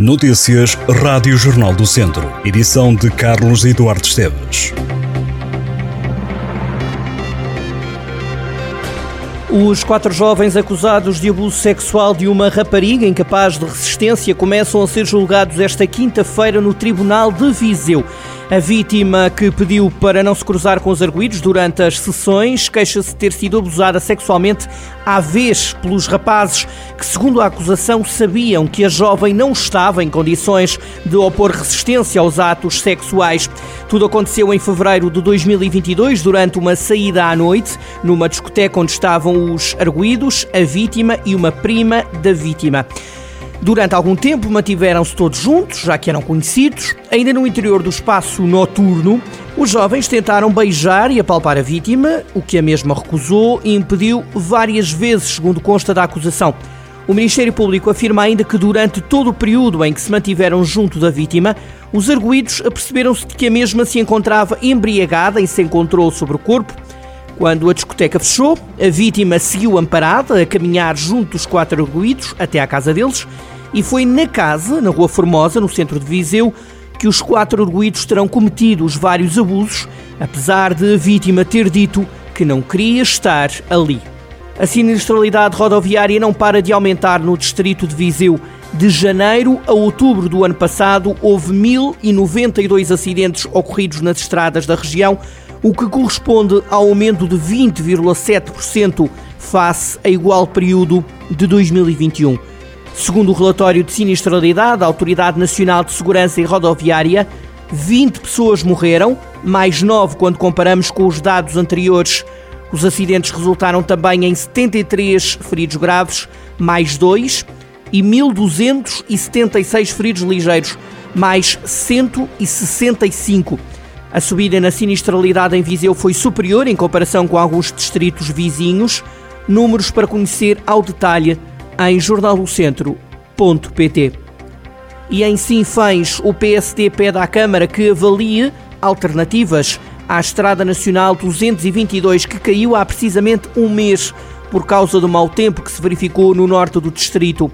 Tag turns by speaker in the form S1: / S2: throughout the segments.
S1: Notícias Rádio Jornal do Centro. Edição de Carlos Eduardo Esteves.
S2: Os quatro jovens acusados de abuso sexual de uma rapariga incapaz de resistência começam a ser julgados esta quinta-feira no Tribunal de Viseu. A vítima que pediu para não se cruzar com os arguídos durante as sessões queixa-se de ter sido abusada sexualmente à vez pelos rapazes que, segundo a acusação, sabiam que a jovem não estava em condições de opor resistência aos atos sexuais. Tudo aconteceu em fevereiro de 2022, durante uma saída à noite, numa discoteca onde estavam os arguídos, a vítima e uma prima da vítima. Durante algum tempo mantiveram-se todos juntos, já que eram conhecidos. Ainda no interior do espaço noturno, os jovens tentaram beijar e apalpar a vítima, o que a mesma recusou e impediu várias vezes, segundo consta da acusação. O Ministério Público afirma ainda que durante todo o período em que se mantiveram junto da vítima, os arguídos aperceberam-se de que a mesma se encontrava embriagada e se encontrou sobre o corpo. Quando a discoteca fechou, a vítima seguiu amparada a caminhar junto dos quatro arguídos até à casa deles e foi na casa, na Rua Formosa, no centro de Viseu, que os quatro arguídos terão cometido os vários abusos, apesar de a vítima ter dito que não queria estar ali. A sinistralidade rodoviária não para de aumentar no distrito de Viseu. De janeiro a outubro do ano passado, houve 1.092 acidentes ocorridos nas estradas da região, o que corresponde ao aumento de 20,7% face a igual período de 2021. Segundo o relatório de sinistralidade da Autoridade Nacional de Segurança e Rodoviária, 20 pessoas morreram, mais 9 quando comparamos com os dados anteriores. Os acidentes resultaram também em 73 feridos graves, mais 2, e 1.276 feridos ligeiros, mais 165. A subida na sinistralidade em Viseu foi superior em comparação com alguns distritos vizinhos. Números para conhecer ao detalhe em jornalocentro.pt. E em Sinfãs, o PSD pede à Câmara que avalie alternativas à Estrada Nacional 222, que caiu há precisamente um mês por causa do mau tempo que se verificou no norte do distrito.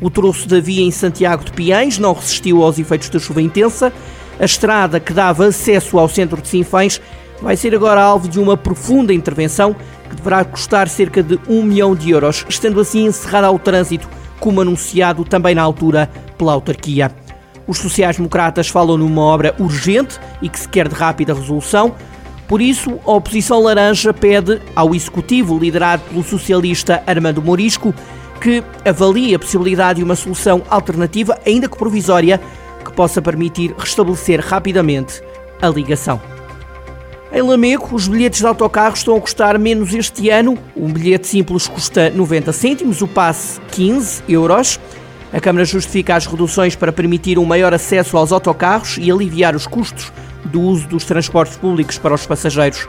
S2: O troço da via em Santiago de Piães não resistiu aos efeitos da chuva intensa. A estrada que dava acesso ao centro de Sinfãs vai ser agora alvo de uma profunda intervenção que deverá custar cerca de um milhão de euros, estando assim encerrada ao trânsito, como anunciado também na altura pela autarquia. Os sociais-democratas falam numa obra urgente e que se quer de rápida resolução. Por isso, a oposição laranja pede ao executivo, liderado pelo socialista Armando Morisco, que avalie a possibilidade de uma solução alternativa, ainda que provisória, possa permitir restabelecer rapidamente a ligação. Em Lamego, os bilhetes de autocarro estão a custar menos este ano. Um bilhete simples custa 90 cêntimos, o passe 15 euros. A Câmara justifica as reduções para permitir um maior acesso aos autocarros e aliviar os custos do uso dos transportes públicos para os passageiros.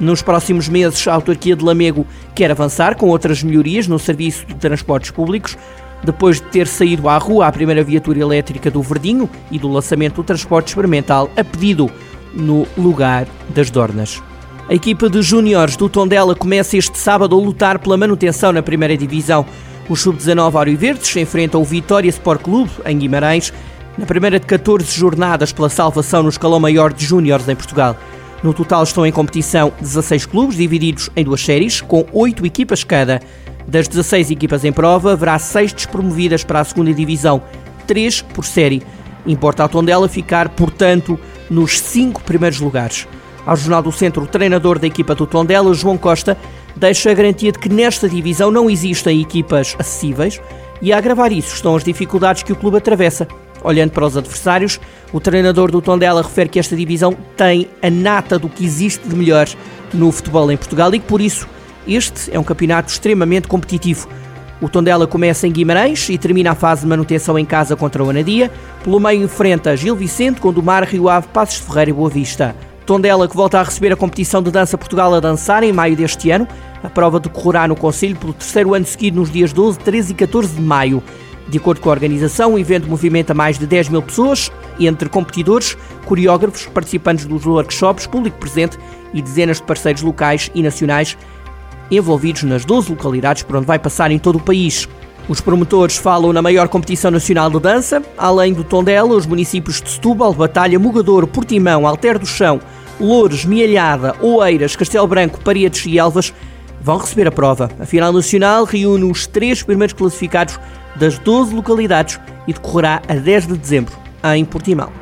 S2: Nos próximos meses, a autarquia de Lamego quer avançar com outras melhorias no serviço de transportes públicos. Depois de ter saído à rua a primeira viatura elétrica do Verdinho e do lançamento do transporte experimental a pedido no lugar das Dornas. A equipa de júniores do Tondela começa este sábado a lutar pela manutenção na primeira divisão. Os sub-19 Auriverdes enfrentam o Vitória Sport Clube, em Guimarães, na primeira de 14 jornadas pela salvação no escalão maior de júniores em Portugal. No total estão em competição 16 clubes, divididos em duas séries, com 8 equipas cada. Das 16 equipas em prova, haverá 6 despromovidas para a segunda divisão, 3 por série. Importa ao Tondela ficar, portanto, nos cinco primeiros lugares. Ao Jornal do Centro, o treinador da equipa do Tondela, João Costa, deixa a garantia de que nesta divisão não existem equipas acessíveis e a agravar isso estão as dificuldades que o clube atravessa. Olhando para os adversários, o treinador do Tondela refere que esta divisão tem a nata do que existe de melhor no futebol em Portugal e que por isso este é um campeonato extremamente competitivo. O Tondela começa em Guimarães e termina a fase de manutenção em casa contra o Anadia. Pelo meio enfrenta Gil Vicente, Gondomar, Rio Ave, Passos de Ferreira e Boa Vista. Tondela que volta a receber a competição de dança Portugal a dançar em maio deste ano. A prova decorrerá no Conselho pelo terceiro ano seguido nos dias 12, 13 e 14 de maio. De acordo com a organização, o evento movimenta mais de 10 mil pessoas, entre competidores, coreógrafos, participantes dos workshops, público presente e dezenas de parceiros locais e nacionais envolvidos nas 12 localidades por onde vai passar em todo o país. Os promotores falam na maior competição nacional de dança, além do Tondela, os municípios de Setúbal, Batalha, Mugador, Portimão, Alter do Chão, Loures, Mialhada, Oeiras, Castelo Branco, Paredes e Elvas vão receber a prova. A final nacional reúne os três primeiros classificados das 12 localidades e decorrerá a 10 de dezembro, em Portimão.